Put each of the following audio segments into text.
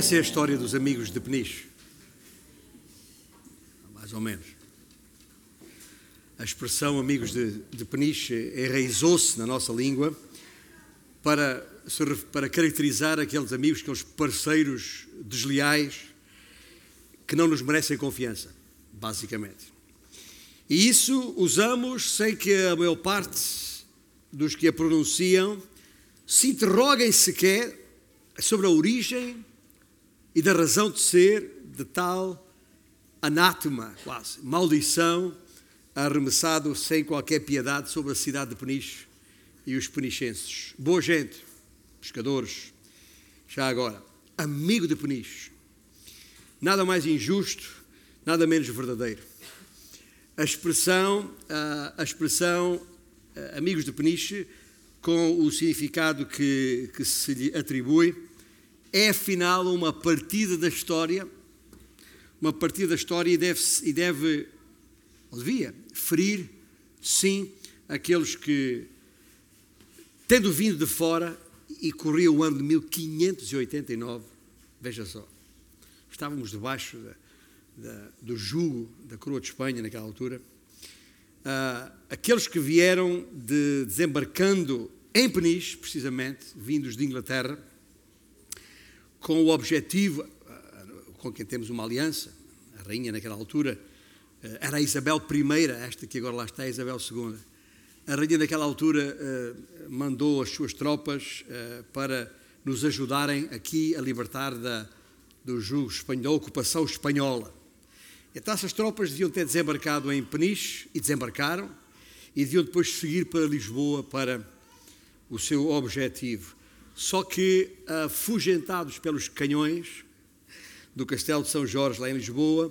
Conhecem a história dos amigos de Peniche? Mais ou menos. A expressão amigos de, de Peniche enraizou-se na nossa língua para, para caracterizar aqueles amigos, aqueles parceiros desleais que não nos merecem confiança, basicamente. E isso usamos sem que a maior parte dos que a pronunciam se interroguem sequer sobre a origem e da razão de ser de tal anátema, quase, maldição, arremessado sem qualquer piedade sobre a cidade de Peniche e os penichenses. Boa gente, pescadores, já agora, amigo de Peniche. Nada mais injusto, nada menos verdadeiro. A expressão, a expressão amigos de Peniche, com o significado que, que se lhe atribui, é afinal uma partida da história, uma partida da história e deve, e deve ou devia, ferir, sim, aqueles que, tendo vindo de fora, e corria o ano de 1589, veja só, estávamos debaixo da, da, do jugo da coroa de Espanha naquela altura, uh, aqueles que vieram de, desembarcando em Peniche, precisamente, vindos de Inglaterra, com o objetivo, uh, com quem temos uma aliança, a rainha naquela altura, uh, era Isabel I, esta que agora lá está, Isabel II. A rainha naquela altura mandou as suas tropas para nos ajudarem aqui a libertar da, do jugo espanhol, da ocupação espanhola. Então essas tropas deviam ter desembarcado em Peniche e desembarcaram e deviam depois seguir para Lisboa para o seu objetivo. Só que, afugentados pelos canhões do Castelo de São Jorge, lá em Lisboa,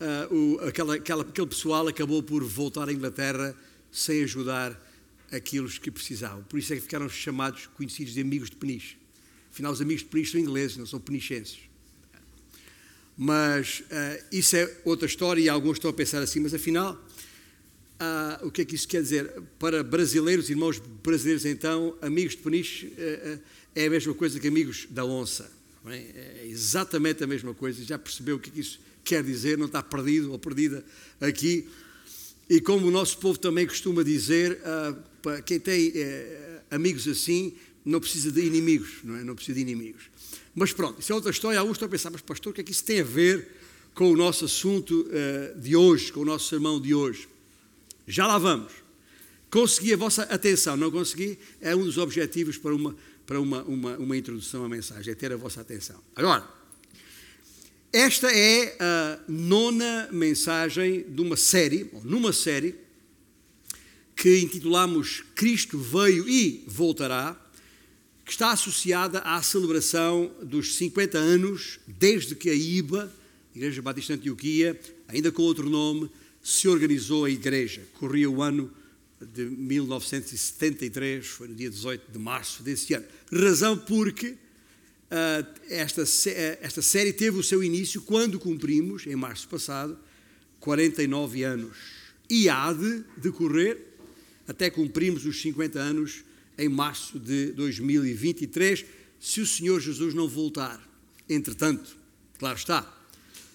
uh, o, aquela, aquela, aquele pessoal acabou por voltar à Inglaterra sem ajudar aqueles que precisavam. Por isso é que ficaram chamados, conhecidos de amigos de Peniche. Afinal, os amigos de Peniche são ingleses, não são penichenses. Mas uh, isso é outra história e alguns estão a pensar assim, mas afinal, uh, o que é que isso quer dizer? Para brasileiros, irmãos brasileiros, então, amigos de Peniche é a mesma coisa que amigos da onça. É? é? exatamente a mesma coisa. Já percebeu o que, é que isso quer dizer? Não está perdido ou perdida aqui. E como o nosso povo também costuma dizer, para quem tem amigos assim, não precisa de inimigos, não é? Não precisa de inimigos. Mas pronto, isso é outra história. Alguns estão a pensar, mas pastor, o que é que isso tem a ver com o nosso assunto uh, de hoje, com o nosso sermão de hoje? Já lá vamos. Consegui a vossa atenção, não consegui? É um dos objetivos para uma, para uma, uma, uma introdução à mensagem, é ter a vossa atenção. Agora, esta é a nona mensagem de uma série, ou numa série, que intitulamos Cristo veio e voltará que está associada à celebração dos 50 anos desde que a IBA, Igreja Batista Antioquia, ainda com outro nome, se organizou a igreja. Corria o ano de 1973, foi no dia 18 de março desse ano. Razão porque uh, esta, esta série teve o seu início quando cumprimos, em março passado, 49 anos. E há de decorrer até cumprirmos os 50 anos em março de 2023, se o Senhor Jesus não voltar. Entretanto, claro está,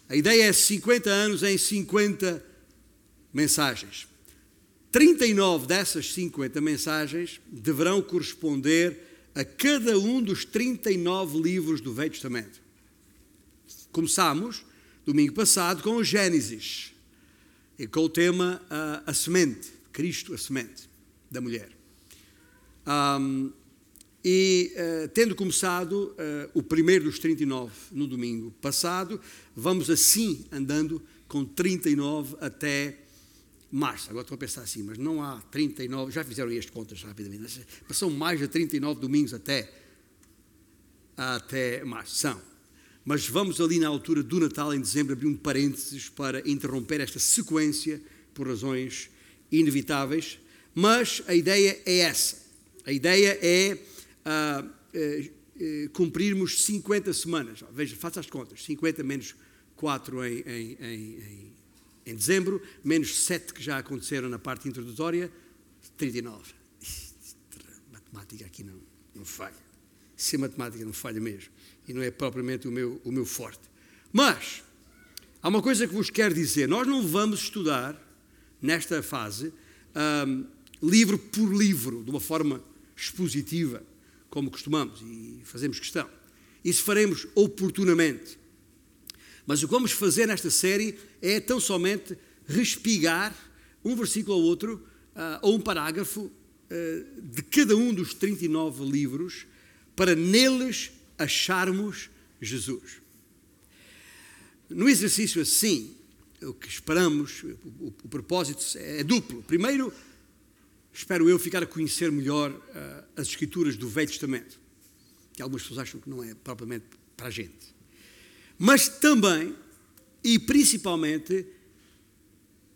a ideia é 50 anos em 50 mensagens. 39 dessas 50 mensagens deverão corresponder a cada um dos 39 livros do Velho Testamento. Começámos, domingo passado, com o Gênesis, e com o tema a, semente, Cristo, a semente da mulher. Um, e uh, tendo começado uh, o primeiro dos 39 no domingo passado, vamos assim andando com 39 até março. Agora estou a pensar assim, mas não há 39, já fizeram as contas rapidamente, passam mais de 39 domingos até, até março. São. Mas vamos ali na altura do Natal, em dezembro, abrir um parênteses para interromper esta sequência por razões inevitáveis. Mas a ideia é essa a ideia é uh, uh, cumprirmos 50 semanas. Veja, faça as contas: 50 menos 4 em, em, em, em dezembro, menos 7 que já aconteceram na parte introdutória, 39. Matemática aqui não, não falha. Se a matemática não falha mesmo. E não é propriamente o meu, o meu forte. Mas, há uma coisa que vos quero dizer. Nós não vamos estudar, nesta fase, um, livro por livro, de uma forma expositiva, como costumamos e fazemos questão. Isso faremos oportunamente. Mas o que vamos fazer nesta série é tão somente respigar um versículo ou outro, uh, ou um parágrafo uh, de cada um dos 39 livros, para neles acharmos Jesus. No exercício assim, o que esperamos, o, o, o propósito é duplo. Primeiro, espero eu, ficar a conhecer melhor uh, as Escrituras do Velho Testamento, que algumas pessoas acham que não é propriamente para a gente. Mas também, e principalmente,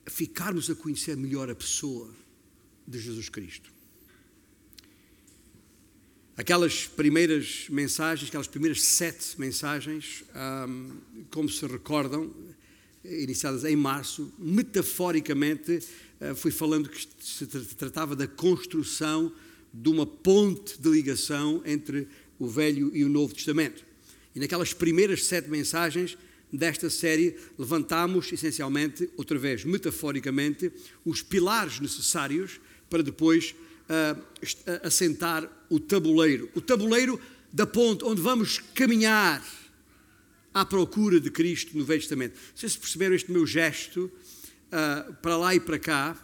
ficarmos a conhecer melhor a pessoa de Jesus Cristo. Aquelas primeiras mensagens, aquelas primeiras sete mensagens, um, como se recordam, iniciadas em março, metaforicamente, eh, fui falando que se tratava da construção de uma ponte de ligação entre o Velho e o Novo Testamento. E naquelas primeiras sete mensagens desta série, levantámos, essencialmente, outra vez, metaforicamente, os pilares necessários para depois uh, assentar o tabuleiro. O tabuleiro da ponte, onde vamos caminhar à procura de Cristo no Velho Testamento. Se perceberam este meu gesto uh, para lá e para cá,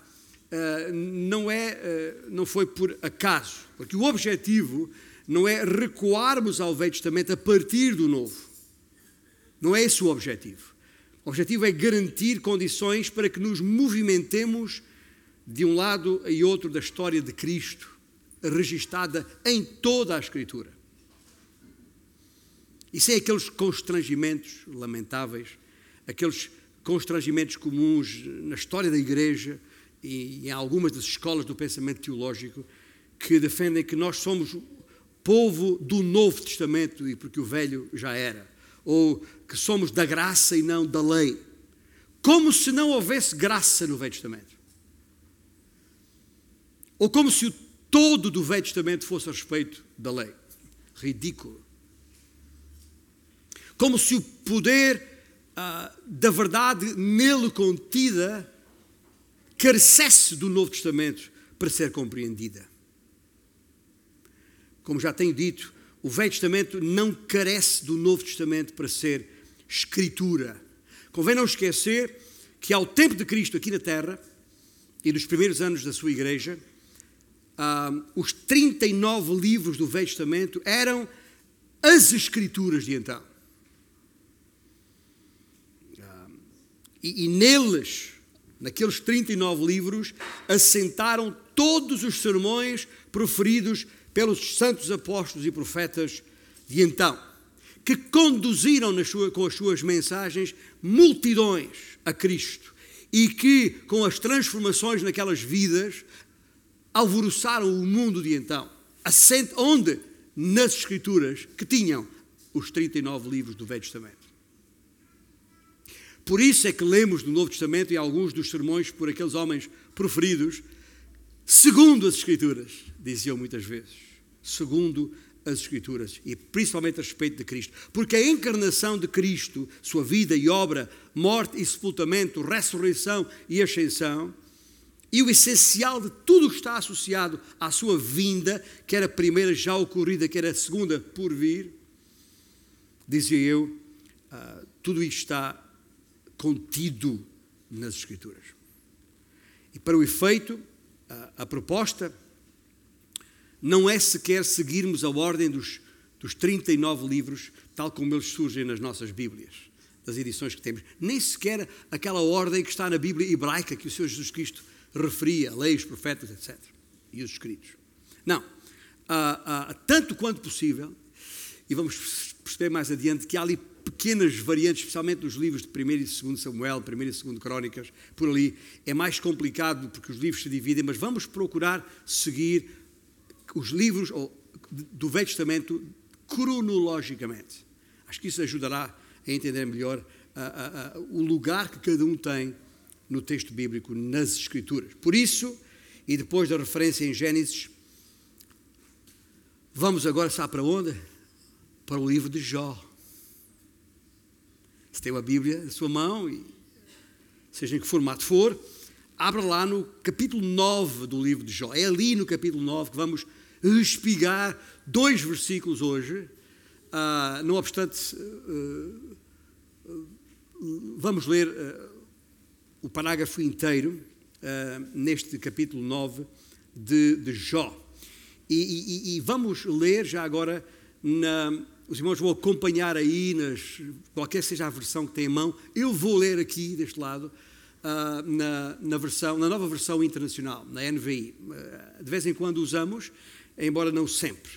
uh, não, é, não foi por acaso, porque o objetivo não é recuarmos ao Velho Testamento a partir do Novo. Não é esse o objetivo. O objetivo é garantir condições para que nos movimentemos de um lado e outro da história de Cristo, registada em toda a Escritura. E sem aqueles constrangimentos lamentáveis, aqueles constrangimentos comuns na história da Igreja e em algumas das escolas do pensamento teológico que defendem que nós somos povo do Novo Testamento e porque o Velho já era, ou que somos da graça e não da lei, como se não houvesse graça no Velho Testamento, ou como se o todo do Velho Testamento fosse a respeito da lei. Ridículo. Como se o poder ah, da verdade nele contida carecesse do Novo Testamento para ser compreendida. Como já tenho dito, o Velho Testamento não carece do Novo Testamento para ser escritura. Convém não esquecer que ao tempo de Cristo aqui na Terra e nos primeiros anos da sua igreja, ah, os 39 livros do Velho Testamento eram as escrituras de então. E, e neles, naqueles 39 livros, assentaram todos os sermões proferidos pelos santos apóstolos e profetas de então, que conduziram sua, com as suas mensagens multidões a Cristo e que, com as transformações naquelas vidas, alvoroçaram o mundo de então. Assente, onde? Nas Escrituras, que tinham os 39 livros do Velho Testamento. Por isso é que lemos no Novo Testamento e alguns dos sermões por aqueles homens proferidos, segundo as Escrituras, diziam muitas vezes, segundo as Escrituras, e principalmente a respeito de Cristo. Porque a encarnação de Cristo, sua vida e obra, morte e sepultamento, ressurreição e ascensão, e o essencial de tudo o que está associado à sua vinda, quer a primeira já ocorrida, quer a segunda por vir, dizia eu, uh, tudo isto está contido nas Escrituras. E para o efeito, a, proposta não é sequer seguirmos a ordem dos, dos 39 livros, tal como eles surgem nas nossas Bíblias, das edições que temos. Nem sequer aquela ordem que está na Bíblia hebraica que o Senhor Jesus Cristo referia, leis, profetas, etc. E os escritos. Não. Ah, ah, tanto quanto possível, e vamos perceber mais adiante que há ali pequenas variantes, especialmente nos livros de 1 e 2 Samuel, 1 e 2 Crónicas, por ali. É mais complicado porque os livros se dividem, mas vamos procurar seguir os livros do Velho Testamento cronologicamente. Acho que isso ajudará a entender melhor a, a, a, o lugar que cada um tem no texto bíblico, nas Escrituras. Por isso, e depois da referência em Gênesis, vamos agora, sabe para onde? para o livro de Jó. Se tem uma Bíblia na sua mão, e seja em que formato for, abra lá no capítulo 9 do livro de Jó. É ali no capítulo 9 que vamos espigar dois versículos hoje. Uh, não obstante, uh, uh, vamos ler o parágrafo inteiro neste capítulo 9 de, de Jó. E, e, e, vamos ler já agora, na, os irmãos vão acompanhar aí, nas, qualquer seja a versão que tem em mão, eu vou ler aqui deste lado, uh, na, na, versão, na nova versão internacional, na NVI. Uh, de vez em quando usamos, embora não sempre,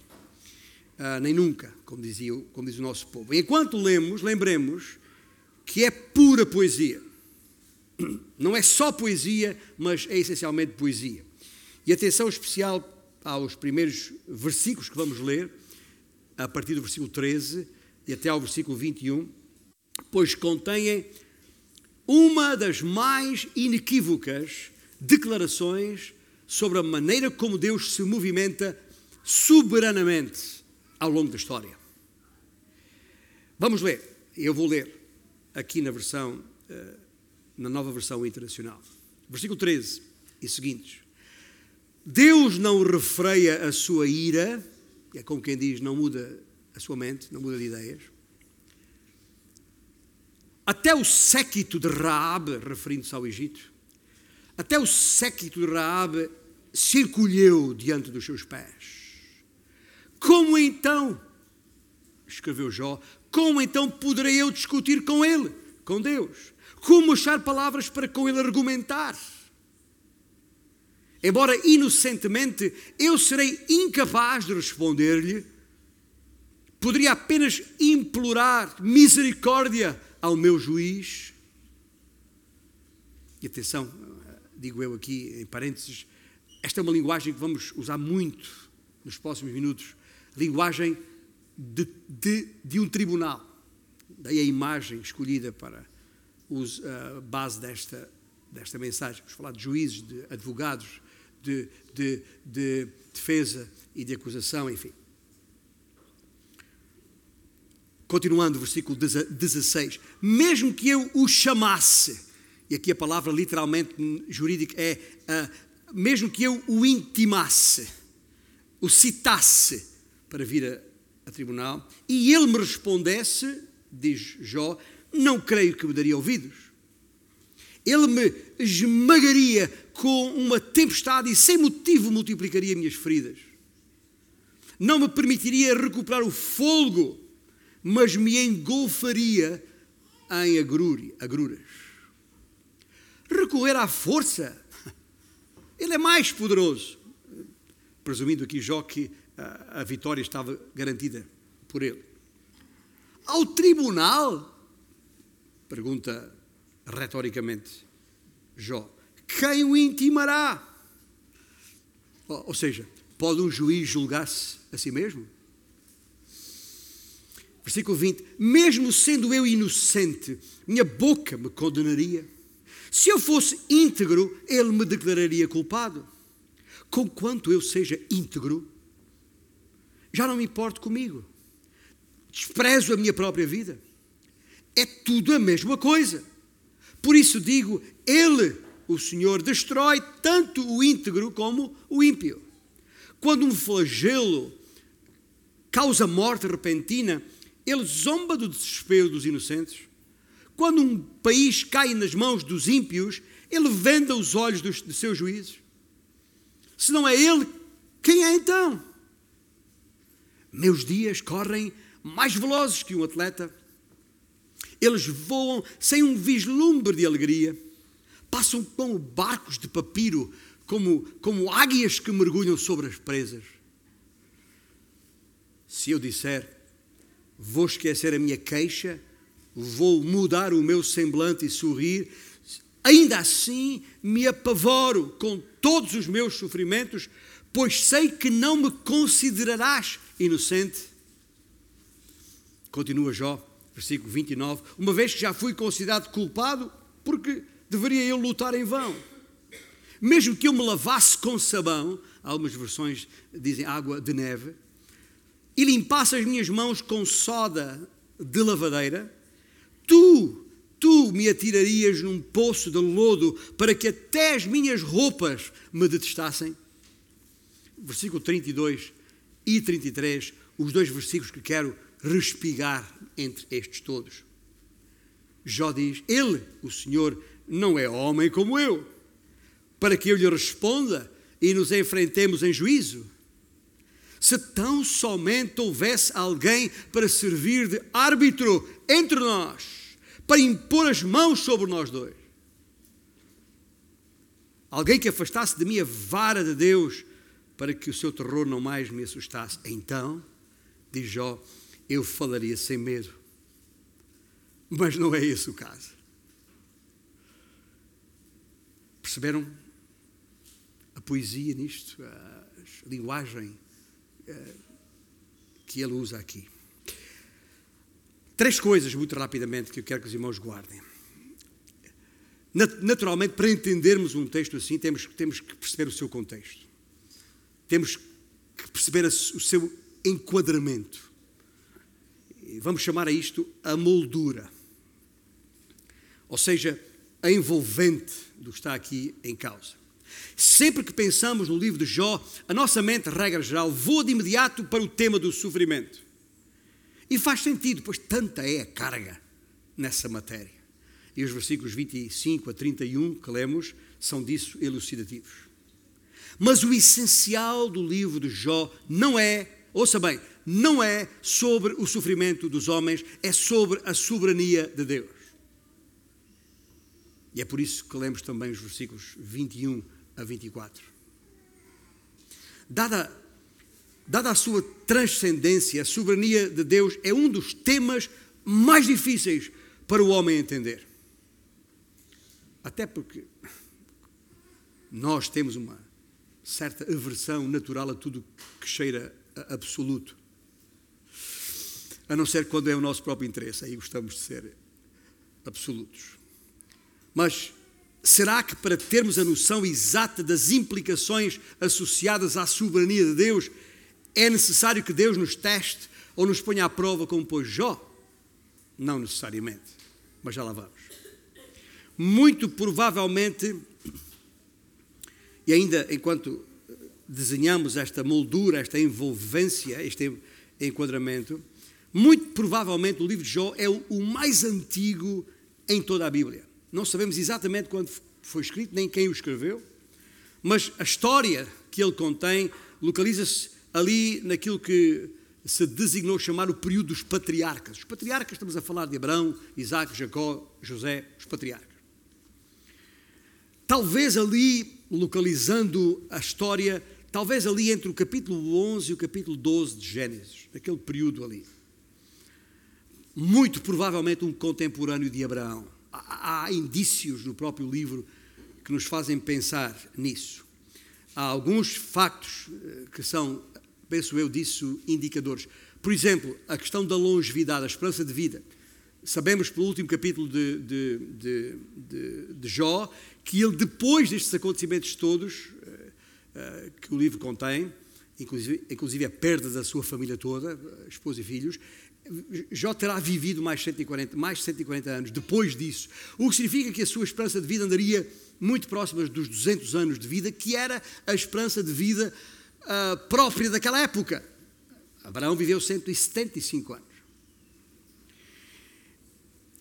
uh, nem nunca, como, dizia, como diz o nosso povo. Enquanto lemos, lembremos que é pura poesia. Não é só poesia, mas é essencialmente poesia. E atenção especial aos primeiros versículos que vamos ler, a partir do versículo 13 e até ao versículo 21, pois contêm uma das mais inequívocas declarações sobre a maneira como Deus se movimenta soberanamente ao longo da história. Vamos ler, eu vou ler aqui na versão, eh, na nova versão internacional. Versículo 13 e seguintes. Deus não refreia a sua ira, é como quem diz, não muda a sua mente, não muda de ideias. Até o séquito de Raab, referindo-se ao Egito, até o séquito de Raab se encolheu diante dos seus pés. Como então, escreveu Jó, como então poderei eu discutir com ele, com Deus? Como achar palavras para com ele argumentar? Embora inocentemente eu serei incapaz de responder-lhe, poderia apenas implorar misericórdia ao meu juiz. E atenção, digo eu aqui em parênteses, esta é uma linguagem que vamos usar muito nos próximos minutos linguagem de, de, de um tribunal. Daí a imagem escolhida para a uh, base desta, desta mensagem. Vamos falar de juízes, de advogados, de, de, de defesa e de acusação, enfim. Continuando, versículo 16: Mesmo que eu o chamasse, e aqui a palavra literalmente jurídica é uh, mesmo que eu o intimasse, o citasse para vir a, a tribunal, e ele me respondesse, diz Jó, não creio que me daria ouvidos. Ele me esmagaria com uma tempestade e sem motivo multiplicaria minhas feridas. Não me permitiria recuperar o fogo, mas me engolfaria em agruras. Recorrer à força, ele é mais poderoso. Presumindo aqui Jó que a, a vitória estava garantida por ele. Ao tribunal, pergunta retoricamente Jó, quem o intimará? Ou seja, pode um juiz julgar-se a si mesmo? Versículo 20: Mesmo sendo eu inocente, minha boca me condenaria. Se eu fosse íntegro, ele me declararia culpado. Conquanto eu seja íntegro, já não me importo comigo. Desprezo a minha própria vida. É tudo a mesma coisa. Por isso digo: Ele, o Senhor, destrói tanto o íntegro como o ímpio. Quando um flagelo causa morte repentina, ele zomba do desespero dos inocentes. Quando um país cai nas mãos dos ímpios, ele venda os olhos dos, de seus juízes. Se não é ele, quem é então? Meus dias correm mais velozes que um atleta eles voam sem um vislumbre de alegria, passam como barcos de papiro, como, como águias que mergulham sobre as presas. Se eu disser, vou esquecer a minha queixa, vou mudar o meu semblante e sorrir, ainda assim me apavoro com todos os meus sofrimentos, pois sei que não me considerarás inocente. Continua Jó versículo 29, uma vez que já fui considerado culpado, porque deveria eu lutar em vão. Mesmo que eu me lavasse com sabão, algumas versões dizem água de neve, e limpasse as minhas mãos com soda de lavadeira, tu, tu me atirarias num poço de lodo para que até as minhas roupas me detestassem. Versículo 32 e 33, os dois versículos que quero respigar entre estes todos. Jó diz: Ele, o Senhor, não é homem como eu, para que eu lhe responda e nos enfrentemos em juízo. Se tão somente houvesse alguém para servir de árbitro entre nós, para impor as mãos sobre nós dois. Alguém que afastasse de mim a vara de Deus para que o seu terror não mais me assustasse. Então, diz Jó, eu falaria sem medo. Mas não é esse o caso. Perceberam a poesia nisto, a linguagem que ele usa aqui? Três coisas, muito rapidamente, que eu quero que os irmãos guardem. Naturalmente, para entendermos um texto assim, temos, temos que perceber o seu contexto. Temos que perceber o seu enquadramento. Vamos chamar a isto a moldura. Ou seja, a envolvente do que está aqui em causa. Sempre que pensamos no livro de Jó, a nossa mente, regra geral, voa de imediato para o tema do sofrimento. E faz sentido, pois tanta é a carga nessa matéria. E os versículos 25 a 31 que lemos são disso elucidativos. Mas o essencial do livro de Jó não é, ouça bem, não é sobre o sofrimento dos homens, é sobre a soberania de Deus. E é por isso que lemos também os versículos 21 a 24. Dada, dada a sua transcendência, a soberania de Deus é um dos temas mais difíceis para o homem entender. Até porque nós temos uma certa aversão natural a tudo que cheira a absoluto. A não ser quando é o nosso próprio interesse, aí gostamos de ser absolutos. Mas Será que para termos a noção exata das implicações associadas à soberania de Deus, é necessário que Deus nos teste ou nos ponha à prova como pôs Jó? Não necessariamente, mas já lá vamos. Muito provavelmente, e ainda enquanto desenhamos esta moldura, esta envolvência, este enquadramento, muito provavelmente o livro de Jó é o mais antigo em toda a Bíblia. Não sabemos exatamente quando foi escrito, nem quem o escreveu, mas a história que ele contém localiza-se ali naquilo que se designou chamar o período dos patriarcas. Os patriarcas, estamos a falar de Abraão, Isaac, Jacó, José, os patriarcas. Talvez ali, localizando a história, talvez ali entre o capítulo 11 e o capítulo 12 de Gênesis, naquele período ali. Muito provavelmente um contemporâneo de Abraão há indícios no próprio livro que nos fazem pensar nisso. Há alguns factos eh, que são, penso eu, disso indicadores. Por exemplo, a questão da longevidade, a esperança de vida. Sabemos pelo último capítulo de, de, de, de Jó que ele, depois destes acontecimentos todos eh, eh, que o livro contém, inclusive, inclusive a perda da sua família toda, esposa e filhos, Jó terá vivido mais 140, mais 140 anos depois disso, o que significa que a sua esperança de vida andaria muito próxima dos 200 anos de vida, que era a esperança de vida uh, própria daquela época. Abraão viveu 175 anos.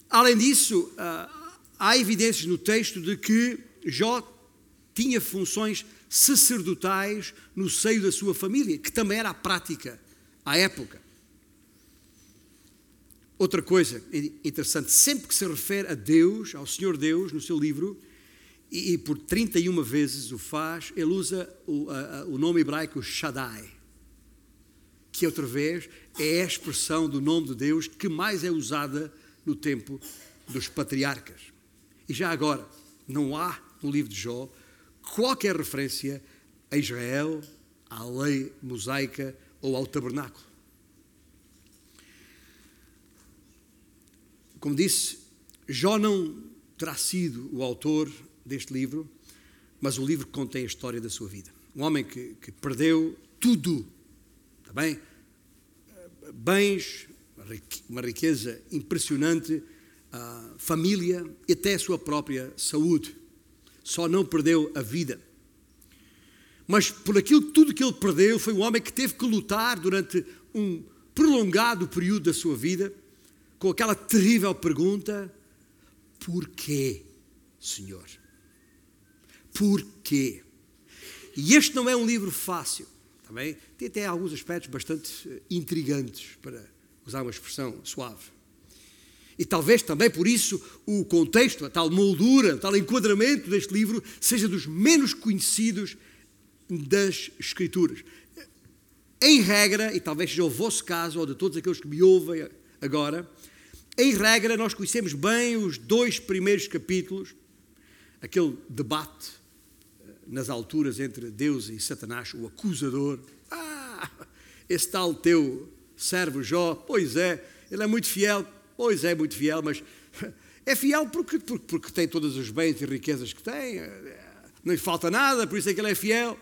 Além disso, uh, há evidências no texto de que Jó tinha funções sacerdotais no seio da sua família, que também era a prática à época. Outra coisa interessante, sempre que se refere a Deus, ao Senhor Deus, no seu livro, e, e por 31 vezes o faz, ele usa o, a, o nome hebraico Shaddai, que outra vez é a expressão do nome de Deus que mais é usada no tempo dos patriarcas. E já agora, não há no livro de Jó qualquer referência a Israel, à lei mosaica ou ao tabernáculo. Como disse, Jó não terá sido o autor deste livro, mas o livro contém a história da sua vida. Um homem que, que perdeu tudo, está bem? bens, uma riqueza impressionante, a família e até a sua própria saúde. Só não perdeu a vida. Mas por aquilo tudo que ele perdeu, foi um homem que teve que lutar durante um prolongado período da sua vida com aquela terrível pergunta: Porquê, Senhor? Porquê? E este não é um livro fácil, também tem até alguns aspectos bastante eh, intrigantes, para usar uma expressão suave. E talvez também por isso o contexto, a tal moldura, o tal enquadramento deste livro seja dos menos conhecidos das Escrituras. Em regra, e talvez seja o vosso caso, ou de todos aqueles que me ouvem agora, em regra, nós conhecemos bem os dois primeiros capítulos, aquele debate eh, nas alturas entre Deus e Satanás, o acusador. Ah, esse tal teu servo Jó, pois é, ele é muito fiel, pois é, muito fiel, mas é fiel porque, porque, porque tem todos os bens e riquezas que tem, eh, não lhe falta nada, por isso é que ele é fiel.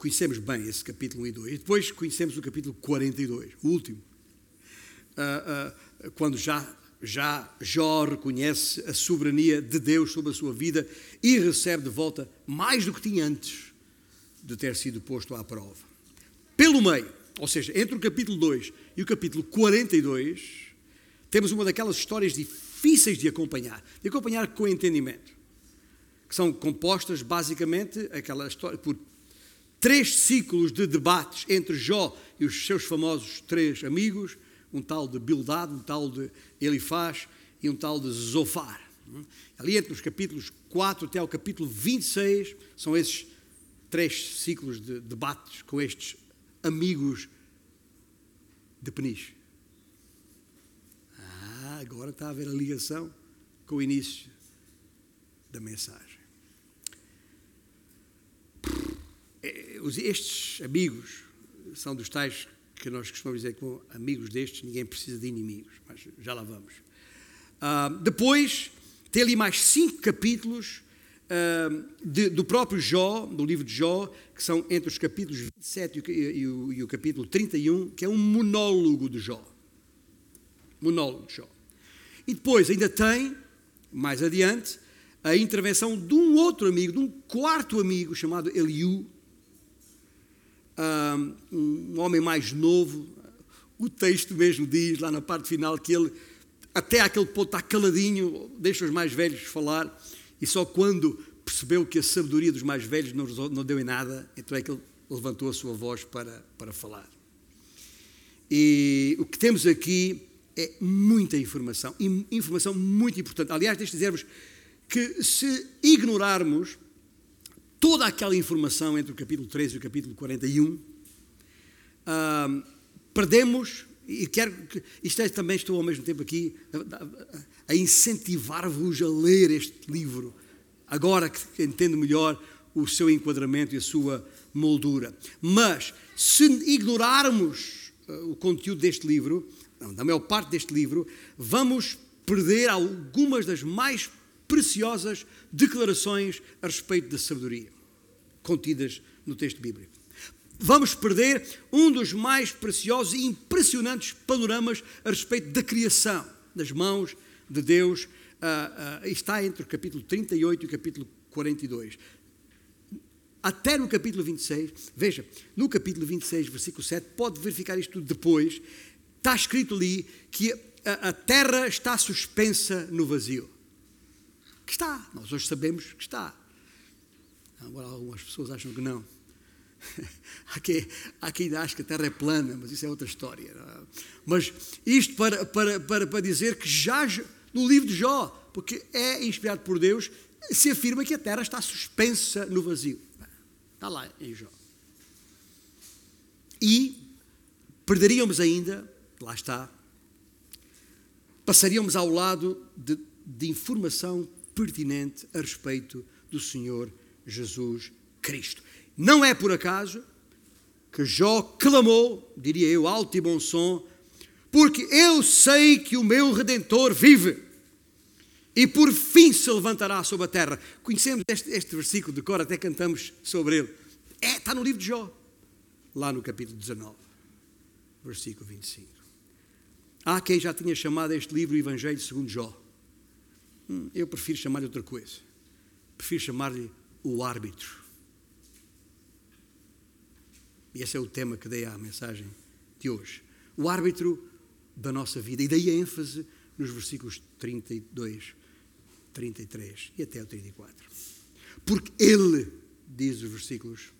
Conhecemos bem esse capítulo 1 e 2. E depois conhecemos o capítulo 42, o último. Uh, uh, quando já, já Jó reconhece a soberania de Deus sobre a sua vida e recebe de volta mais do que tinha antes de ter sido posto à prova. Pelo meio, ou seja, entre o capítulo 2 e o capítulo 42, temos uma daquelas histórias difíceis de acompanhar, de acompanhar com entendimento, que são compostas basicamente aquela história por três ciclos de debates entre Jó e os seus famosos três amigos, um tal de Bildad, um tal de Elifaz e um tal de Zofar. Ali entre os capítulos 4 até ao capítulo 26, são esses três ciclos de debates com estes amigos de Peniche. Ah, agora está a ver a ligação com o início da mensagem. É, estes amigos são dos tais que nós costumamos dizer que amigos destes ninguém precisa de inimigos, mas já lá vamos. Uh, depois, tem ali mais cinco capítulos uh, de, do próprio Jó, do livro de Jó, que são entre os capítulos 27 e, e, o, e o capítulo 31, que é um monólogo de Jó. Monólogo de Jó. E depois ainda tem, mais adiante, a intervenção de um outro amigo, de um quarto amigo chamado Eliú, um homem mais novo. O texto mesmo diz, lá na parte final, que ele, até aquele ponto, está caladinho, deixa os mais velhos falar, e só quando percebeu que a sabedoria dos mais velhos não, deu em nada, então é que ele levantou a sua voz para, para falar. E o que temos aqui é muita informação, informação muito importante. Aliás, deixe dizermos que se ignorarmos toda aquela informação entre o capítulo 13 e o capítulo 41, uh, perdemos, e quero que, isto é, também estou ao mesmo tempo aqui a, a incentivar-vos a ler este livro, agora que entendo melhor o seu enquadramento e a sua moldura. Mas, se ignorarmos uh, o conteúdo deste livro, não, da maior parte deste livro, vamos perder algumas das mais preciosas declarações a respeito da sabedoria contidas no texto bíblico. Vamos perder um dos mais preciosos e impressionantes panoramas a respeito da criação, das mãos de Deus. Uh, uh, está entre o capítulo 38 e o capítulo 42. Até no capítulo 26, veja, no capítulo 26, versículo 7, pode verificar isto tudo depois, está escrito ali que a, a terra está suspensa no vazio que está. Nós hoje sabemos que está. Agora algumas pessoas acham que não. há, quem, há quem acha que a Terra é plana, mas isso é outra história. É? Mas isto para, para, para, para dizer que já no livro de Jó, porque é inspirado por Deus, se afirma que a Terra está suspensa no vazio. Está lá em Jó. E perderíamos ainda, lá está, passaríamos ao lado de, de informação pertinente a respeito do Senhor Jesus Cristo. Não é por acaso que Jó clamou, diria eu, alto e bom som, porque eu sei que o meu Redentor vive e por fim se levantará sobre a terra. Conhecemos este, este versículo de cor, até cantamos sobre ele. É, está no livro de Jó, lá no capítulo 19, versículo 25. Há quem já tinha chamado este livro o Evangelho segundo Jó. Hum, eu prefiro chamar-lhe outra coisa. Prefiro chamar-lhe o árbitro. E esse é o tema que dei à mensagem de hoje. O árbitro da nossa vida. E daí a ênfase nos versículos 32, 33 e até o 34. Porque Ele, diz os versículos,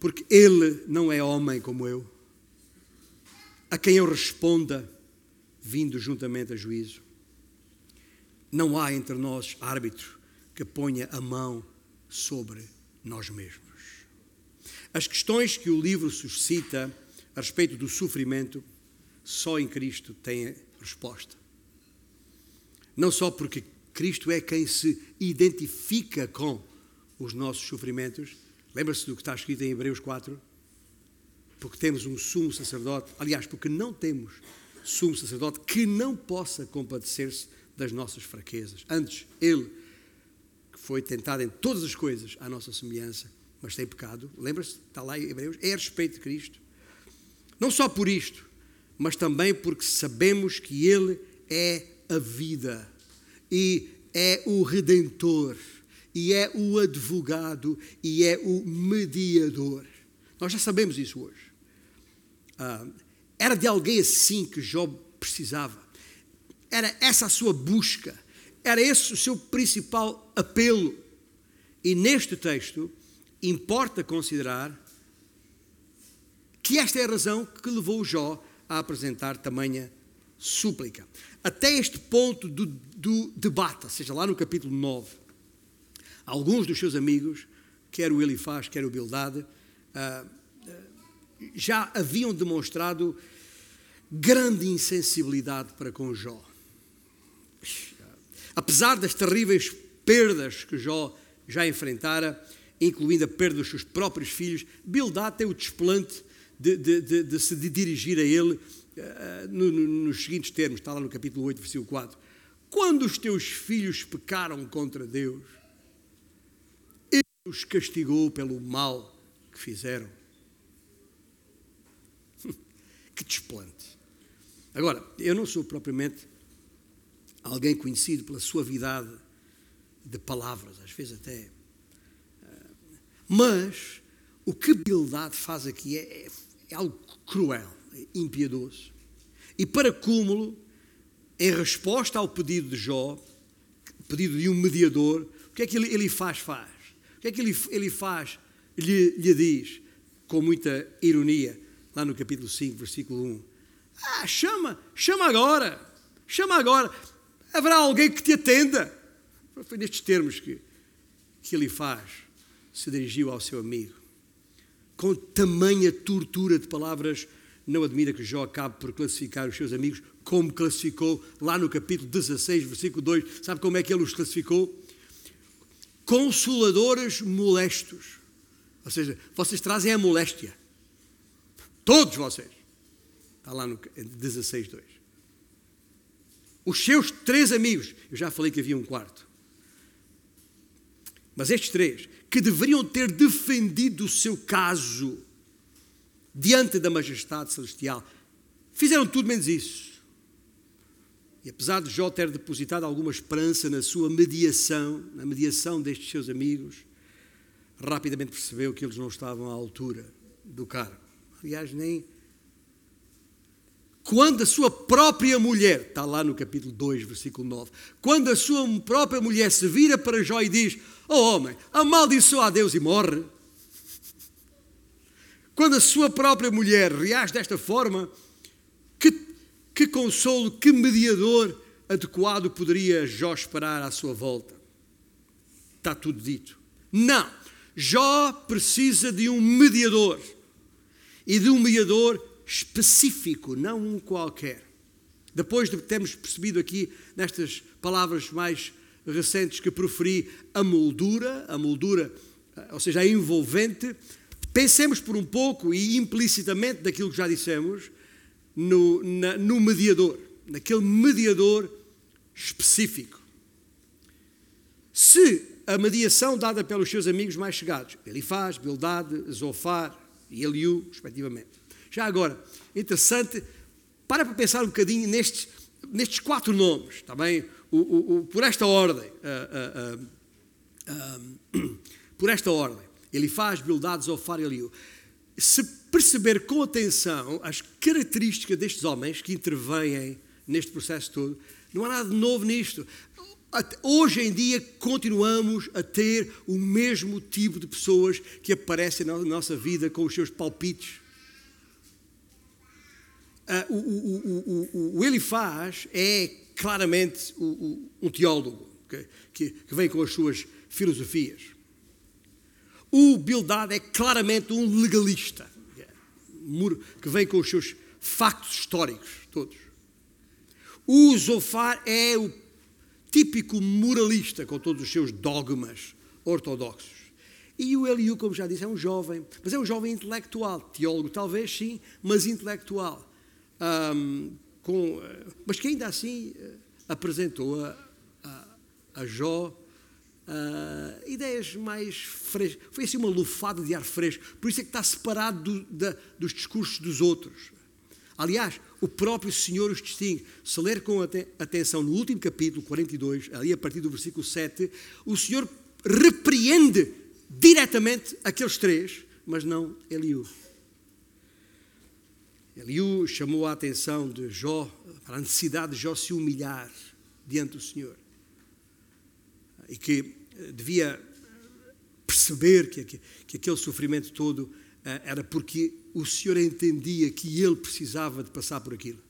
porque Ele não é homem como eu, a quem eu responda, vindo juntamente a juízo. Não há entre nós árbitro que ponha a mão sobre nós mesmos. As questões que o livro suscita a respeito do sofrimento, só em Cristo têm resposta. Não só porque Cristo é quem se identifica com os nossos sofrimentos. Lembra-se do que está escrito em Hebreus 4? Porque temos um sumo sacerdote, aliás, porque não temos sumo sacerdote que não possa compadecer-se das nossas fraquezas. Antes, ele, que foi tentado em todas as coisas à nossa semelhança, mas sem pecado, lembra-se, está lá em Hebreus, é a respeito de Cristo. Não só por isto, mas também porque sabemos que Ele é a vida e é o redentor e é o advogado e é o mediador. Nós já sabemos isso hoje. Ah, era de alguém assim que Job precisava. Era essa a sua busca. Era esse o seu principal apelo. E neste texto, importa considerar que esta é a razão que levou Jó a apresentar tamanha súplica. Até este ponto do, do debate, ou seja, lá no capítulo 9, alguns dos seus amigos, quer o Elifaz, quer o Bildade, ah, ah, já haviam demonstrado grande insensibilidade para com Jó. Apesar das terríveis perdas que Jó já enfrentara, incluindo a perda dos seus próprios filhos, Bildad tem o desplante de, de, de, de se dirigir a ele uh, no, no, nos seguintes termos, está lá no capítulo 8, versículo 4. Quando os teus filhos pecaram contra Deus, Ele os castigou pelo mal que fizeram. que desplante. Agora, eu não sou propriamente alguém conhecido pela suavidade de palavras, às vezes até. Eh, mas o que Bildade faz aqui é, é é algo cruel, impiedoso. E para cúmulo, em resposta ao pedido de Jó, pedido de um mediador, o que é que ele, ele faz? Faz. O que é que ele, ele faz? Lhe, lhe diz, com muita ironia, lá no capítulo 5, versículo 1. Ah, chama, chama agora, chama agora. Haverá alguém que te atenda. Foi nestes termos que, que ele faz, se dirigiu ao seu amigo com tamanha tortura de palavras, não admira que Jó acabe por classificar os seus amigos como classificou lá no capítulo 16, versículo 2. Sabe como é que ele os classificou? Consoladores molestos. Ou seja, vocês trazem a moléstia. Todos vocês. Está lá no 16, 2. Os seus três amigos, eu já falei que havia um quarto. Mas estes três, que deveriam ter defendido o seu caso diante da majestade celestial, fizeram tudo menos isso. E apesar de Jó ter depositado alguma esperança na sua mediação, na mediação destes seus amigos, rapidamente percebeu que eles não estavam à altura do cargo. Aliás, nem. Quando a sua própria mulher, está lá no capítulo 2, versículo 9, quando a sua própria mulher se vira para Jó e diz: Oh homem, amaldiçoa a Deus e morre. Quando a sua própria mulher reage desta forma, que, que consolo, que mediador adequado poderia Jó esperar à sua volta? Está tudo dito. Não. Jó precisa de um mediador. E de um mediador específico, não um qualquer. Depois de termos percebido aqui nestas palavras mais recentes que proferi, a moldura, a moldura, eh, ou seja, a envolvente, pensemos por um pouco e implicitamente daquilo que já dissemos, no, na, no mediador, naquele mediador específico. Se a mediação dada pelos seus amigos mais chegados, Elifaz, Bildade, Zofar e Eliú, respectivamente. Já agora, interessante, para para pensar um bocadinho nestes, nestes quatro nomes, está bem? O, o, o, por esta ordem, uh, uh, uh, por esta ordem, Elifaz, Bildade, Zofar e Eliú. Se perceber com atenção as características destes homens que intervêm neste processo todo, não há nada de novo nisto. Hoje em dia continuamos a ter o mesmo tipo de pessoas que aparecem na nossa vida com os seus palpites. Uh, o, o, o, Elifaz é claramente um teólogo que, que, que, vem com as suas filosofias. O Bildad é claramente um legalista que vem com os seus factos históricos todos. O Zofar é o típico moralista com todos os seus dogmas ortodoxos. E o Eliú, como já disse, é um jovem, mas é um jovem intelectual, teólogo talvez sim, mas intelectual. Um, com, mas que ainda assim eh, apresentou a, a, a Jó uh, ideias mais frescas. Foi assim uma lufada de ar fresco. Por isso é que está separado do, da, dos discursos dos outros. Aliás, o próprio Senhor os distingue. Se ler com atenção no último capítulo, 42, ali a partir do versículo 7, o Senhor repreende diretamente aqueles três, mas não Eliú. Eliú chamou a atenção de Jó para a necessidade de Jó se humilhar diante do Senhor. E que eh, devia perceber que, que, que aquele sofrimento todo eh, era porque o Senhor entendia que ele precisava de passar por aquilo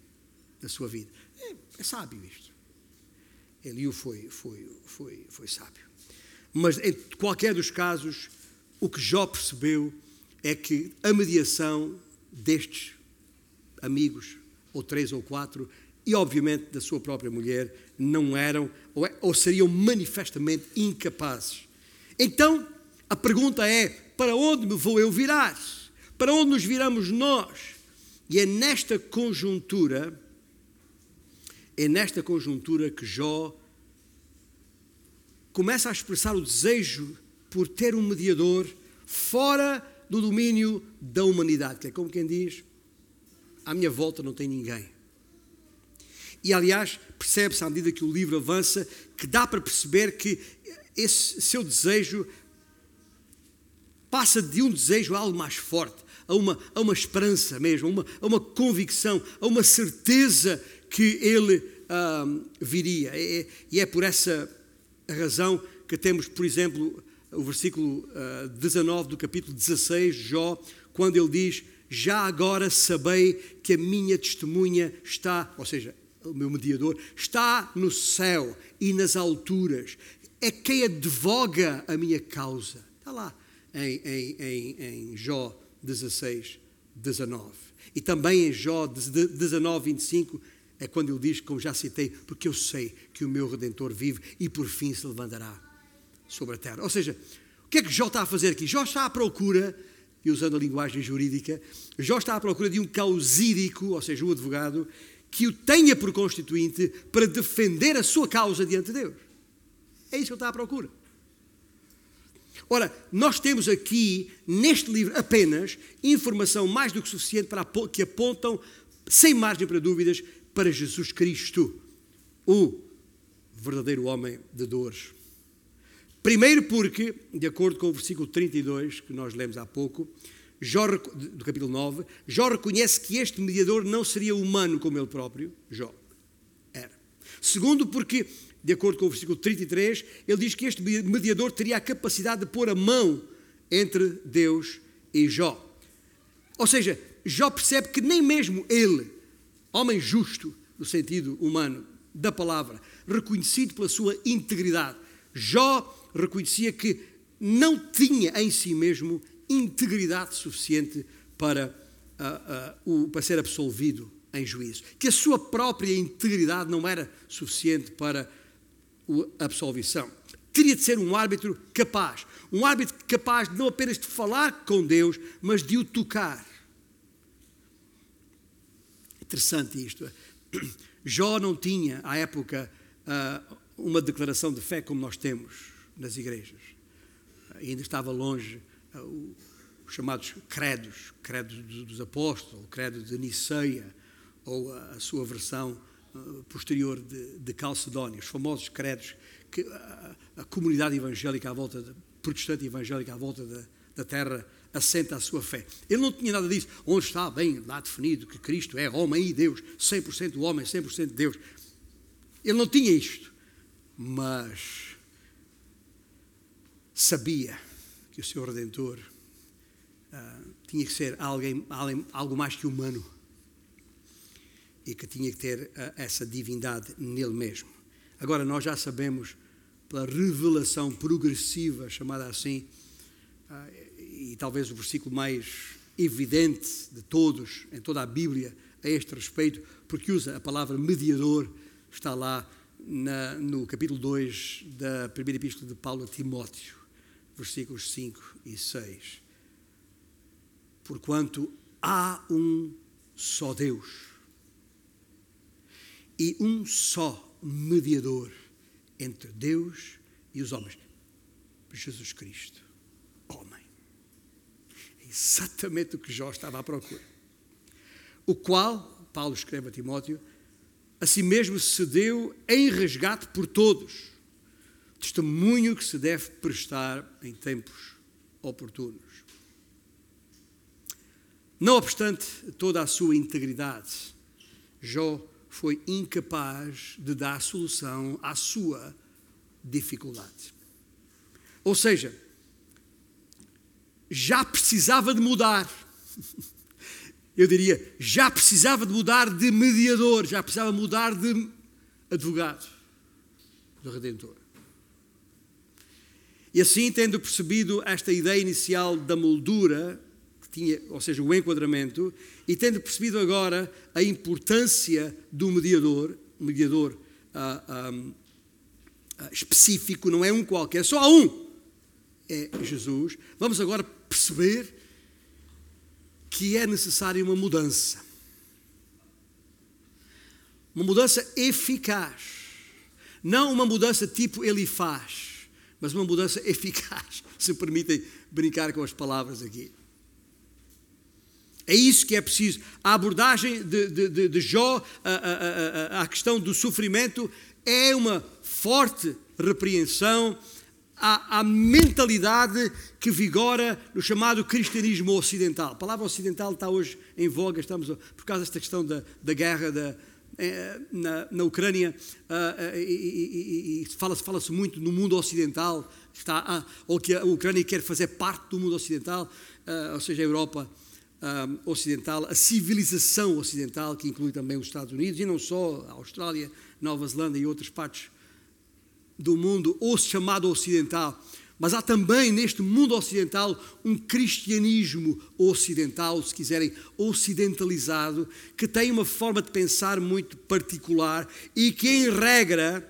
na sua vida. É, é sábio isto. Eliú foi, foi, foi, foi sábio. Mas em qualquer dos casos, o que Jó percebeu é que a mediação destes amigos, ou três ou quatro, e obviamente da sua própria mulher, não eram ou, é, ou seriam manifestamente incapazes. Então, a pergunta é: para onde me vou eu virar? Para onde nos viramos nós? E é nesta conjuntura, é nesta conjuntura que Jó começa a expressar o desejo por ter um mediador fora do domínio da humanidade, que é como quem diz: à minha volta não tem ninguém. E aliás, percebe-se à medida que o livro avança que dá para perceber que esse seu desejo passa de um desejo a algo mais forte, a uma, a uma esperança mesmo, a uma, a uma convicção, a uma certeza que ele viria. E é, e é por essa razão que temos, por exemplo, o versículo uh, ah, 19 do capítulo 16 de Jó, quando ele diz: Já agora sabei que a minha testemunha está, ou seja, o meu mediador, está no céu e nas alturas. É quem advoga a minha causa. Está lá em, em, em, em Jó 16, 19. E também em Jó 19, 25, é quando ele diz, como já citei, porque eu sei que o meu Redentor vive e por fim se levantará sobre a terra. Ou seja, o que é que Jó está a fazer aqui? Jó está à procura, e usando a linguagem jurídica, Jó está à procura de um causídico, ou seja, um advogado, que o tenha por constituinte para defender a sua causa diante de Deus. É isso que ele está à procura. Ora, nós temos aqui, neste livro, apenas informação mais do que suficiente para que apontam, sem margem para dúvidas, para Jesus Cristo, o verdadeiro homem de dores. Primeiro porque, de acordo com o versículo 32 que nós lemos há pouco, Jó, do capítulo 9, Jó reconhece que este mediador não seria humano como ele próprio, Jó era. Segundo, porque, de acordo com o versículo 33, ele diz que este mediador teria a capacidade de pôr a mão entre Deus e Jó. Ou seja, Jó percebe que nem mesmo ele, homem justo, no sentido humano da palavra, reconhecido pela sua integridade, Jó reconhecia que não tinha em si mesmo integridade suficiente para, uh, uh, o, para ser absolvido em juízo. Que a sua própria integridade não era suficiente para a absolvição. Teria de ser um árbitro capaz. Um árbitro capaz não apenas de falar com Deus, mas de o tocar. Interessante isto. Jó não tinha, à época, uh, uma declaração de fé como nós temos nas igrejas. Ainda estava longe os chamados credos, credo dos apóstolos, credo de Niceia, ou a, sua versão posterior de, Calcedónia, os famosos credos que a, comunidade evangélica à volta, protestante evangélica à volta da, da terra assenta a sua fé. Ele não tinha nada disso. Onde está bem lá definido que Cristo é homem e Deus, 100% homem, 100% Deus. Ele não tinha isto, mas sabia que o seu Redentor uh, tinha que ser alguém, alguém, algo mais que humano e que tinha que ter uh, essa divindade nele mesmo. Agora, nós já sabemos, pela revelação progressiva, chamada assim, uh, e talvez o versículo mais evidente de todos, em toda a Bíblia, a este respeito, porque usa a palavra mediador, está lá na, no capítulo 2 da primeira epístola de Paulo a Timóteo, versículos 5 e 6. Porquanto há um só Deus e um só mediador entre Deus e os homens, Jesus Cristo, homem. É exatamente o que Jó estava à procura. O qual, Paulo escreve a Timóteo, a si mesmo se deu em resgate por todos, testemunho que se deve prestar em tempos oportunos. Não obstante toda a sua integridade, Jó foi incapaz de dar solução à sua dificuldade. Ou seja, já precisava de mudar. Eu diria, já precisava de mudar de mediador, já precisava mudar de advogado do Redentor. E assim, tendo percebido esta ideia inicial da moldura, tinha, ou seja, o enquadramento, e tendo percebido agora a importância do mediador, mediador ah, ah, ah, específico, não é um qualquer, só há um, é Jesus, vamos agora perceber que é necessária uma mudança. Uma mudança eficaz. Não uma mudança tipo ele faz, mas uma mudança eficaz, se permitem brincar com as palavras aqui. É isso que é preciso. A abordagem de, de, de Jó à questão do sofrimento é uma forte repreensão à, à, mentalidade que vigora no chamado cristianismo ocidental. A palavra ocidental está hoje em voga, estamos por causa desta questão da, da guerra da, na, na Ucrânia uh, e, e, e fala-se fala muito no mundo ocidental, está, uh, ou que a Ucrânia quer fazer parte do mundo ocidental, ou seja, a Europa ocidental, a civilização ocidental, que inclui também os Estados Unidos e não só a Austrália, Nova Zelândia e outras partes do mundo, ou chamado ocidental. Mas há também neste mundo ocidental um cristianismo ocidental, se quiserem, ocidentalizado, que tem uma forma de pensar muito particular e que, em regra,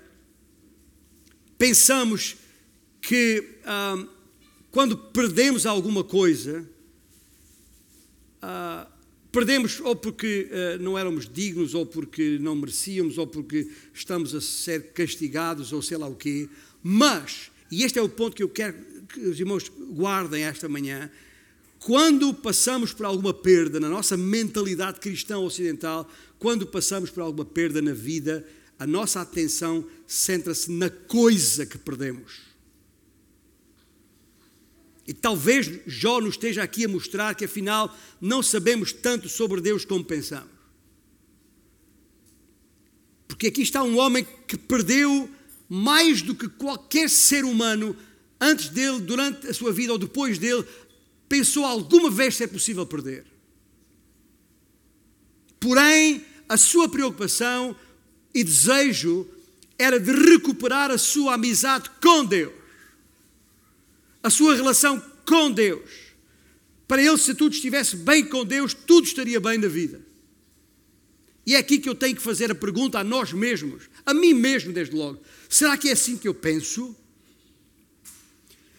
pensamos que quando perdemos alguma coisa, ah, perdemos ou porque uh, não éramos dignos, ou porque não merecíamos, ou porque estamos a ser castigados, ou sei lá o quê. Mas, e este é o ponto que eu quero que os irmãos guardem esta manhã, quando passamos por alguma perda na nossa mentalidade cristã ocidental, quando passamos por alguma perda na vida, a nossa atenção centra-se na coisa que perdemos. E talvez Jó nos esteja aqui a mostrar que afinal não sabemos tanto sobre Deus como pensamos. Porque aqui está um homem que perdeu mais do que qualquer ser humano antes dele, durante a sua vida ou depois dele, pensou alguma vez ser possível perder. Porém, a sua preocupação e desejo era de recuperar a sua amizade com Deus a sua relação com Deus. Para ele, se tudo estivesse bem com Deus, tudo estaria bem na vida. E é aqui que eu tenho que fazer a pergunta a nós mesmos, a mim mesmo, desde logo: será que é assim que eu penso?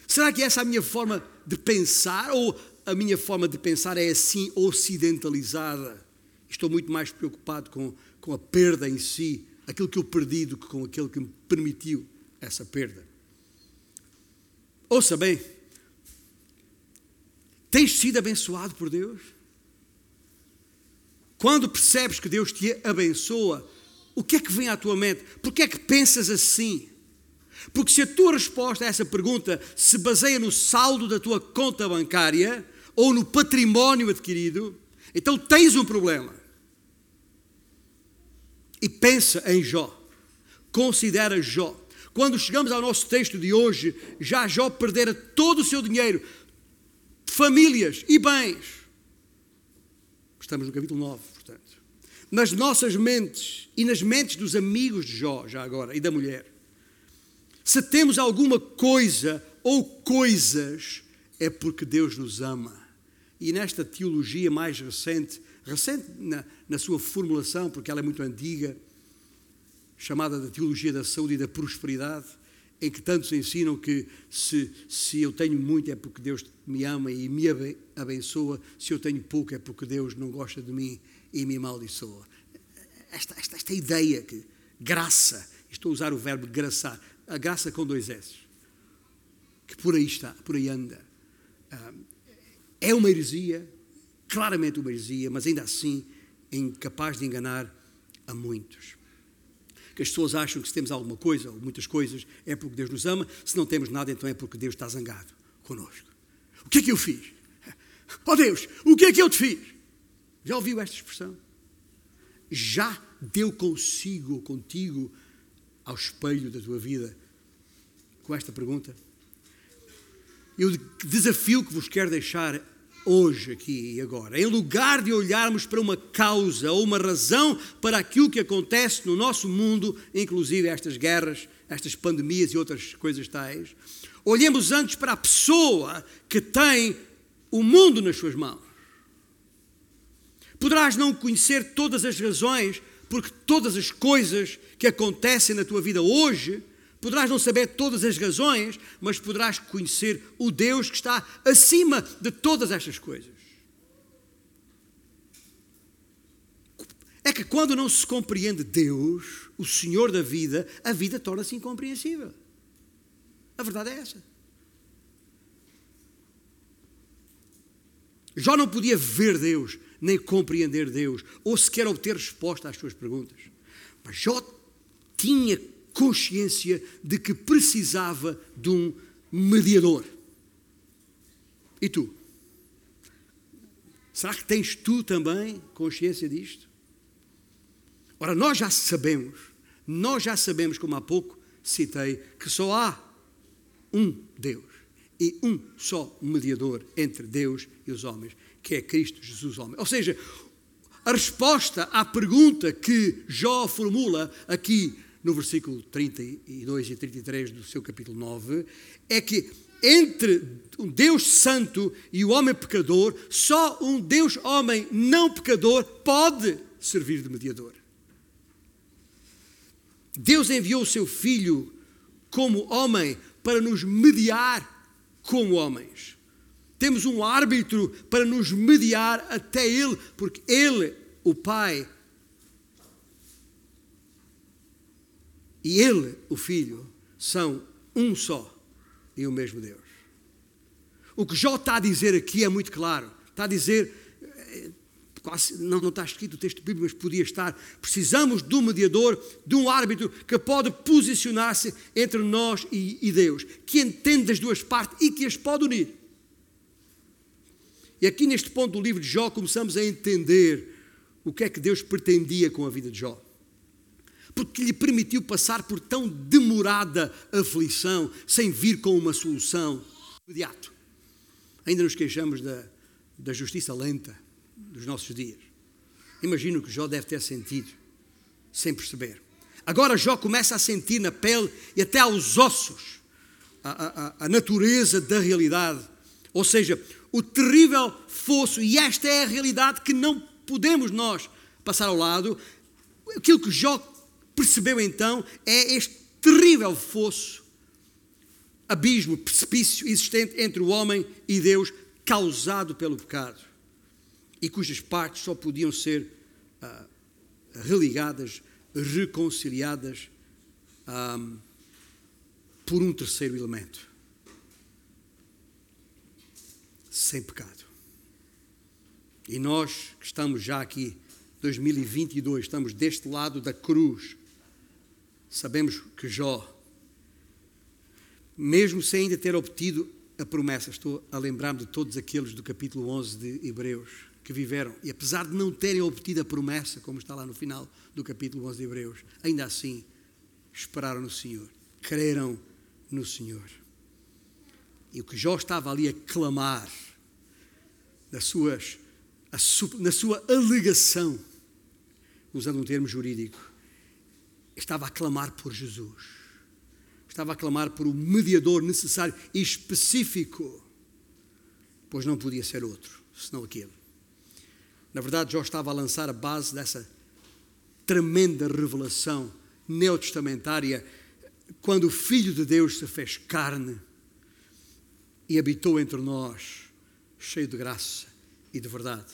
Será que essa é a minha forma de pensar? Ou a minha forma de pensar é assim ocidentalizada? Estou muito mais preocupado com, com a perda em si, aquilo que eu perdi, do que com aquele que me permitiu essa perda. Ouça bem, tens sido abençoado por Deus? Quando percebes que Deus te abençoa, o que é que vem à tua mente? Por que é que pensas assim? Porque se a tua resposta a essa pergunta se baseia no saldo da tua conta bancária ou no património adquirido, então tens um problema. E pensa em Jó. Considera Jó. Quando chegamos ao nosso texto de hoje, já Jó perdera todo o seu dinheiro, famílias e bens. Estamos no capítulo 9, portanto. Nas nossas mentes e nas mentes dos amigos de Jó, já agora, e da mulher. Se temos alguma coisa ou coisas, é porque Deus nos ama. E nesta teologia mais recente, recente na, na sua formulação, porque ela é muito antiga, chamada da teologia da saúde e da prosperidade, em que tantos ensinam que se, se eu tenho muito é porque Deus me ama e me abençoa, se eu tenho pouco é porque Deus não gosta de mim e me amaldiçoa. Esta, esta, esta ideia que graça, estou a usar o verbo graçar, a graça com dois S, que por aí está, por aí anda, ah, é uma heresia, claramente uma heresia, mas ainda assim incapaz de enganar a muitos que as pessoas acham que se temos alguma coisa, ou muitas coisas, é porque Deus nos ama, se não temos nada, então é porque Deus está zangado connosco. O que é que eu fiz? Oh Deus, o que é que eu te fiz? Já ouviu esta expressão? Já deu consigo contigo ao espelho da tua vida com esta pergunta? E o desafio que vos quero deixar hoje, aqui e agora. Em lugar de olharmos para uma causa ou uma razão para aquilo que acontece no nosso mundo, inclusive estas guerras, estas pandemias e outras coisas tais, olhemos antes para a pessoa que tem o mundo nas suas mãos. Poderás não conhecer todas as razões, porque todas as coisas que acontecem na tua vida hoje Poderás não saber todas as razões, mas poderás conhecer o Deus que está acima de todas estas coisas. É que quando não se compreende Deus, o Senhor da vida, a vida torna-se incompreensível. A verdade é essa. Jó não podia ver Deus, nem compreender Deus, ou sequer obter resposta às suas perguntas. Mas Jó tinha consciência de que precisava de um mediador. E tu? Será que tens tu também consciência disto? Ora, nós já sabemos, nós já sabemos, como há pouco citei, que só há um Deus e um só mediador entre Deus e os homens, que é Cristo Jesus, homem. Ou seja, a resposta à pergunta que Jó formula aqui no versículo 32 e 33 do seu capítulo 9, é que entre o Deus Santo e o homem pecador, só um Deus homem não pecador pode servir de mediador. Deus enviou o seu Filho como homem para nos mediar como homens. Temos um árbitro para nos mediar até Ele, porque Ele, o Pai, e Ele, o Filho, são um só e o mesmo Deus. O que Jó está a dizer aqui é muito claro. Está a dizer, não, está escrito o texto bíblico, mas podia estar. Precisamos de um mediador, de um árbitro que pode posicionar-se entre nós e, e Deus, que entende as duas partes e que as pode unir. E aqui neste ponto do livro de Jó começamos a entender o que é que Deus pretendia com a vida de Jó porque lhe permitiu passar por tão demorada aflição sem vir com uma solução imediato. Ainda nos queixamos da, da justiça lenta dos nossos dias. Imagino que Jó deve ter sentido, sem perceber. Agora Jó começa a sentir na pele e até aos ossos a, a, a natureza da realidade. Ou seja, o terrível fosso, e esta é a realidade que não podemos nós passar ao lado. Aquilo que Jó percebeu então é este terrível fosso, abismo, precipício existente entre o homem e Deus, causado pelo pecado, e cujas partes só podiam ser ah, religadas, reconciliadas por um terceiro elemento. sem pecado. E nós que estamos já aqui, 2022, estamos deste lado da cruz, sabemos que Jó, mesmo sem ainda ter obtido a promessa, estou a lembrar-me de todos aqueles do capítulo 11 de Hebreus que viveram, e apesar de não terem obtido a promessa, como está lá no final do capítulo 11 de Hebreus, ainda assim esperaram no Senhor, creram no Senhor. E o que Jó estava ali a clamar, nas suas, na sua alegação, usando um termo jurídico, estava a clamar por Jesus. Estava a clamar por o mediador necessário e específico, pois não podia ser outro, senão aquele. Na verdade, Jó estava a lançar a base dessa tremenda revelação neotestamentária quando o Filho de Deus se fez carne e habitou entre nós, cheio de graça e de verdade,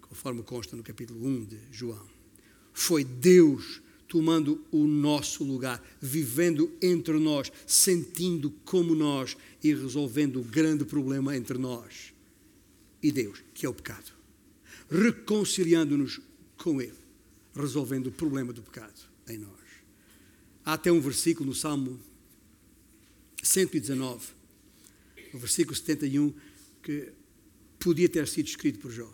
conforme consta no capítulo 1 de João. Foi Deus tomando o nosso lugar, vivendo entre nós, sentindo como nós e resolvendo o grande problema entre nós e Deus, que é o pecado. Reconciliando-nos com Ele, resolvendo o problema do pecado em nós. Há até um versículo no Salmo 119, o versículo 71, que podia ter sido escrito por Jó.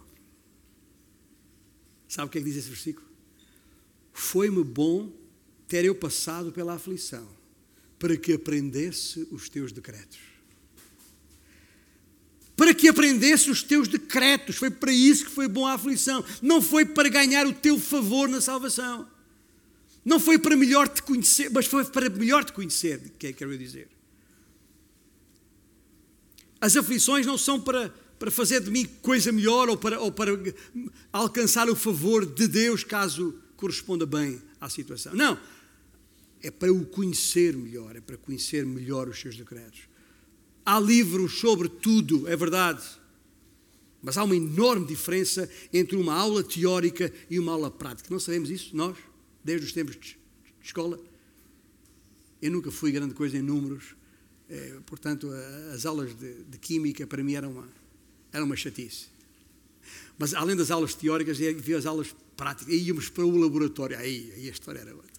Sabe o que é que diz esse versículo? Foi-me bom ter eu passado pela aflição, para que aprendesse os teus decretos. Que aprendesse os teus decretos, foi para isso que foi bom a aflição, não foi para ganhar o teu favor na salvação. Não foi para melhor te conhecer, mas foi para melhor te conhecer, que é que quero dizer. As aflições não são para, para fazer de mim coisa melhor ou para, ou para alcançar o favor de Deus, caso corresponda bem à situação. Não. É para o conhecer melhor, é para conhecer melhor os seus decretos. Há livros sobre tudo, é verdade. Mas há uma enorme diferença entre uma aula teórica e uma aula prática. Não sabemos isso, nós? desde os tempos de escola. Eu nunca fui grande coisa em números, eh, portanto, as aulas de, de, química para mim eram uma, eram uma chatice. Mas além das aulas teóricas, havia as aulas práticas, aí íamos para o laboratório, aí, aí a história era outra.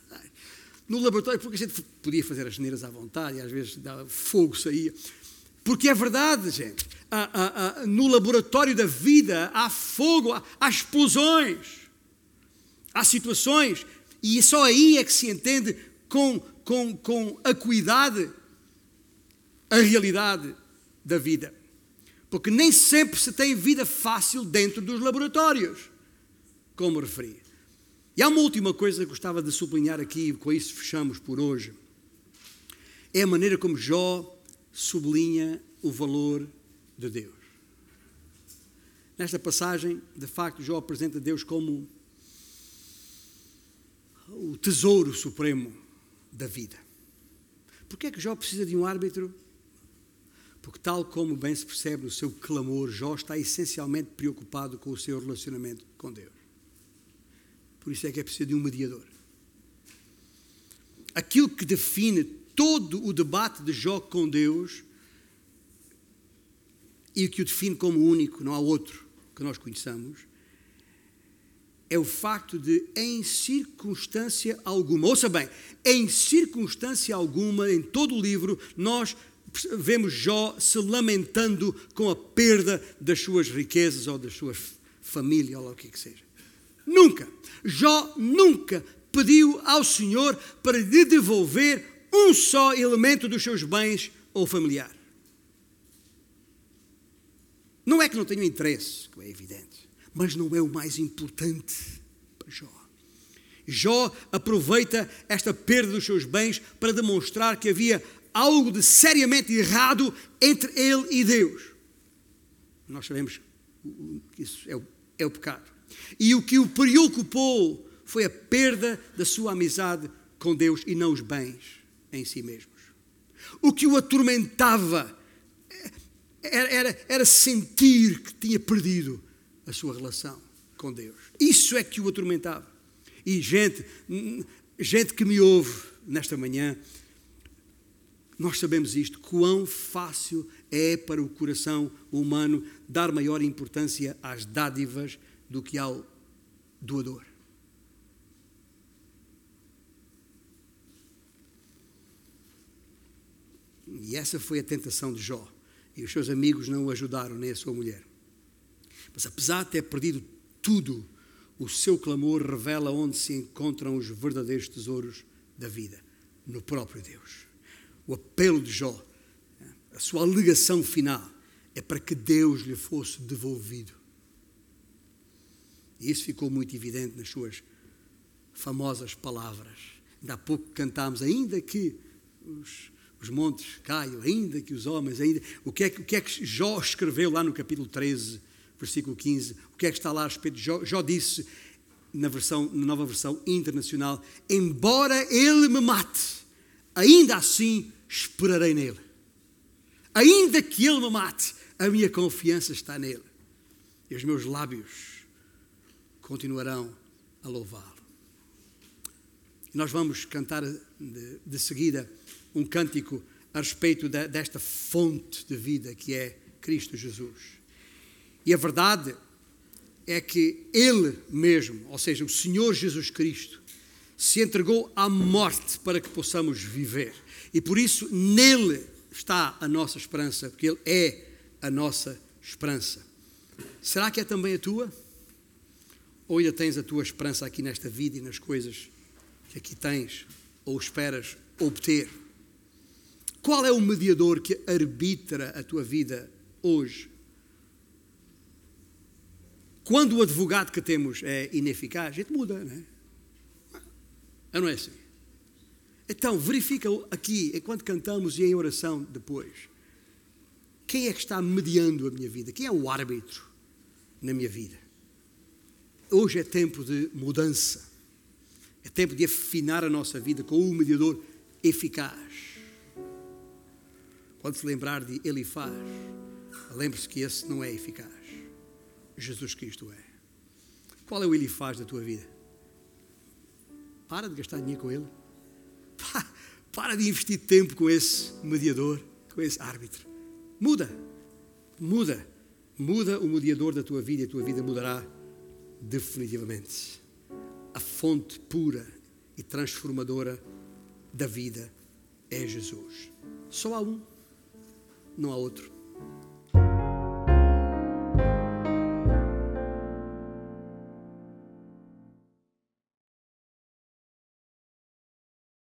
No laboratório, porque a gente podia fazer as geneiras à vontade, e às vezes dava, fogo saía. Porque é verdade, gente. no laboratório da vida há fogo, há, há explosões, há situações e só aí é que se entende com, com, com acuidade a realidade da vida. Porque nem sempre se tem vida fácil dentro dos laboratórios, como referi. E há uma última coisa que gostava de sublinhar aqui, com isso fechamos por hoje. É a maneira como Jó sublinha o valor de Deus. Nesta passagem, de facto, Jó apresenta Deus como o tesouro supremo da vida. Porquê é que Jó precisa de um árbitro? Porque, tal como bem se percebe no seu clamor, Jó está essencialmente preocupado com o seu relacionamento com Deus. Por isso é que é preciso de um mediador. Aquilo que define todo o debate de Jó com Deus e que o define como único, não há outro que nós conheçamos, é o facto de, em circunstância alguma, ouça bem, em circunstância alguma, em todo o livro, nós vemos Jó se lamentando com a perda das suas riquezas ou das suas famílias, ou lá o que, que seja. Nunca. Jó nunca pediu ao Senhor para lhe devolver um só elemento dos seus bens ou familiar. Não é que não tenha interesse, que é evidente mas não é o mais importante para Jó. Jó aproveita esta perda dos seus bens para demonstrar que havia algo de seriamente errado entre ele e Deus. Nós sabemos que isso é o, é o pecado. E o que o preocupou foi a perda da sua amizade com Deus e não os bens em si mesmos. O que o atormentava era, era, era sentir que tinha perdido a sua relação com Deus. Isso é que o atormentava. E gente, gente que me ouve nesta manhã, nós sabemos isto, quão fácil é para o coração humano dar maior importância às dádivas do que ao doador. E essa foi a tentação de Jó. E os seus amigos não o ajudaram, nem a sua mulher. Mas apesar de ter perdido tudo, o seu clamor revela onde se encontram os verdadeiros tesouros da vida no próprio Deus. O apelo de Jó, a sua alegação final, é para que Deus lhe fosse devolvido. E isso ficou muito evidente nas suas famosas palavras. Ainda há pouco cantámos, ainda que os, os montes caiam, ainda que os homens, ainda. O que, é, o que é que Jó escreveu lá no capítulo 13, versículo 15? O que é que está lá a respeito de Jó? Jó disse, na, versão, na nova versão internacional: Embora ele me mate, ainda assim esperarei nele. Ainda que ele me mate, a minha confiança está nele. E os meus lábios continuarão a louvá-lo. Nós vamos cantar de, de, seguida um cântico a respeito de, desta fonte de vida que é Cristo Jesus. E a verdade é que Ele mesmo, ou seja, o Senhor Jesus Cristo, se entregou à morte para que possamos viver. E por isso nele está a nossa esperança, porque Ele é a nossa esperança. Será que é também a tua? Ou ainda tens a tua esperança aqui nesta vida e nas coisas que aqui tens ou esperas obter? Qual é o mediador que arbitra a tua vida hoje? Quando o advogado que temos é ineficaz, a gente muda, não é? Não é assim? Então, verifica aqui, enquanto cantamos e em oração depois, quem é que está mediando a minha vida? Quem é o árbitro na minha vida? Hoje é tempo de mudança. É tempo de afinar a nossa vida com um mediador eficaz. Quando se lembrar de Elifaz, lembre-se que esse não é eficaz. Jesus Cristo é. Qual é o Elifaz da tua vida? Para de gastar dinheiro com ele. Para de investir tempo com esse mediador, com esse árbitro. Muda. Muda. Muda o mediador da tua vida e a tua vida mudará definitivamente. A fonte pura e transformadora da vida é Jesus. Só há um, não há outro.